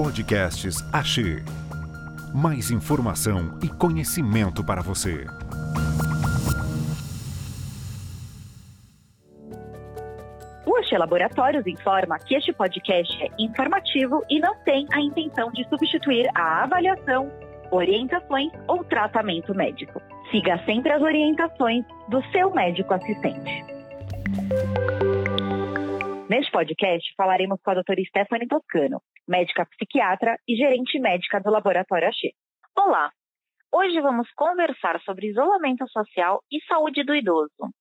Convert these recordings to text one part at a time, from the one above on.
Podcasts Axê. Mais informação e conhecimento para você. O Axê Laboratórios informa que este podcast é informativo e não tem a intenção de substituir a avaliação, orientações ou tratamento médico. Siga sempre as orientações do seu médico assistente. Neste podcast, falaremos com a doutora Stephanie Toscano, médica psiquiatra e gerente médica do Laboratório Axê. Olá! Hoje vamos conversar sobre isolamento social e saúde do idoso.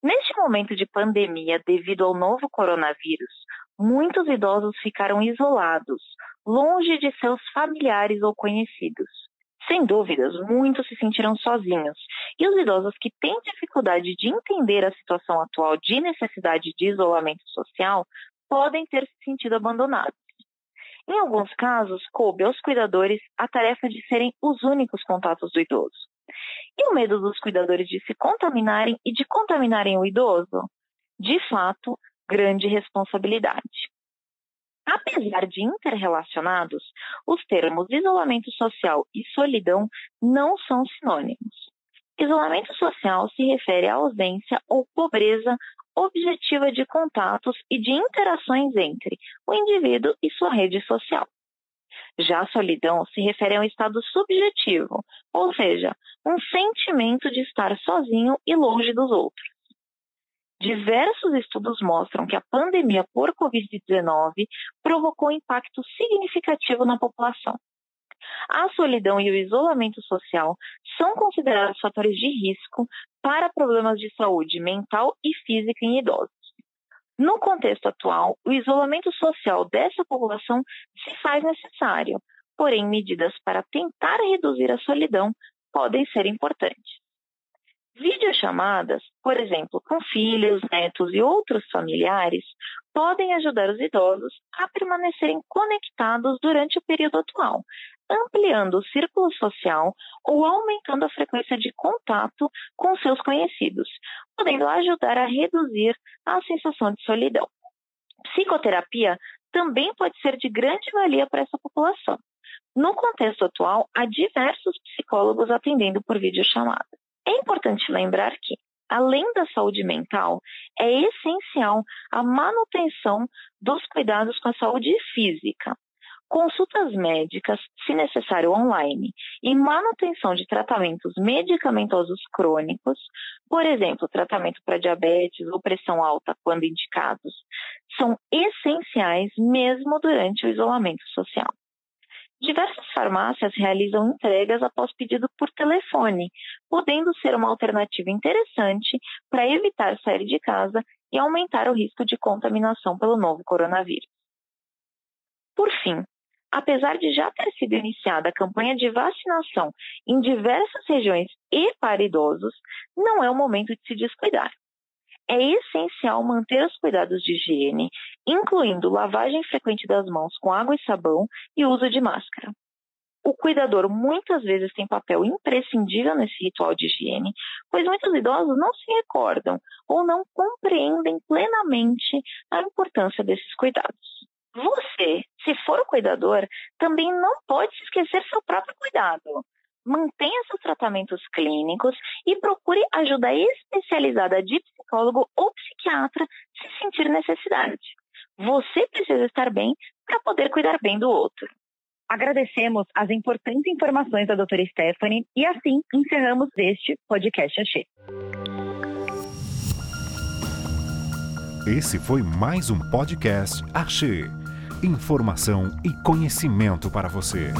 Neste momento de pandemia devido ao novo coronavírus, muitos idosos ficaram isolados, longe de seus familiares ou conhecidos. Sem dúvidas, muitos se sentiram sozinhos, e os idosos que têm dificuldade de entender a situação atual de necessidade de isolamento social podem ter se sentido abandonados. Em alguns casos, coube aos cuidadores a tarefa de serem os únicos contatos do idoso. E o medo dos cuidadores de se contaminarem e de contaminarem o idoso? De fato, grande responsabilidade. Apesar de interrelacionados, os termos isolamento social e solidão não são sinônimos. Isolamento social se refere à ausência ou pobreza objetiva de contatos e de interações entre o indivíduo e sua rede social. Já a solidão se refere a um estado subjetivo, ou seja, um sentimento de estar sozinho e longe dos outros. Diversos estudos mostram que a pandemia por Covid-19 provocou impacto significativo na população. A solidão e o isolamento social são considerados fatores de risco para problemas de saúde mental e física em idosos. No contexto atual, o isolamento social dessa população se faz necessário, porém, medidas para tentar reduzir a solidão podem ser importantes. Videochamadas, por exemplo, com filhos, netos e outros familiares, podem ajudar os idosos a permanecerem conectados durante o período atual, ampliando o círculo social ou aumentando a frequência de contato com seus conhecidos, podendo ajudar a reduzir a sensação de solidão. Psicoterapia também pode ser de grande valia para essa população. No contexto atual, há diversos psicólogos atendendo por videochamada. É importante lembrar que, além da saúde mental, é essencial a manutenção dos cuidados com a saúde física, consultas médicas, se necessário online, e manutenção de tratamentos medicamentosos crônicos, por exemplo, tratamento para diabetes ou pressão alta, quando indicados, são essenciais mesmo durante o isolamento social. Diversas farmácias realizam entregas após pedido por telefone, podendo ser uma alternativa interessante para evitar sair de casa e aumentar o risco de contaminação pelo novo coronavírus. Por fim, apesar de já ter sido iniciada a campanha de vacinação em diversas regiões e para idosos, não é o momento de se descuidar é essencial manter os cuidados de higiene, incluindo lavagem frequente das mãos com água e sabão e uso de máscara. O cuidador muitas vezes tem papel imprescindível nesse ritual de higiene, pois muitos idosos não se recordam ou não compreendem plenamente a importância desses cuidados. Você, se for o cuidador, também não pode esquecer seu próprio cuidado mantenha seus tratamentos clínicos e procure ajuda especializada de psicólogo ou psiquiatra se sentir necessidade. Você precisa estar bem para poder cuidar bem do outro. Agradecemos as importantes informações da doutora Stephanie e assim encerramos este podcast Achei. Esse foi mais um podcast Achei. Informação e conhecimento para você.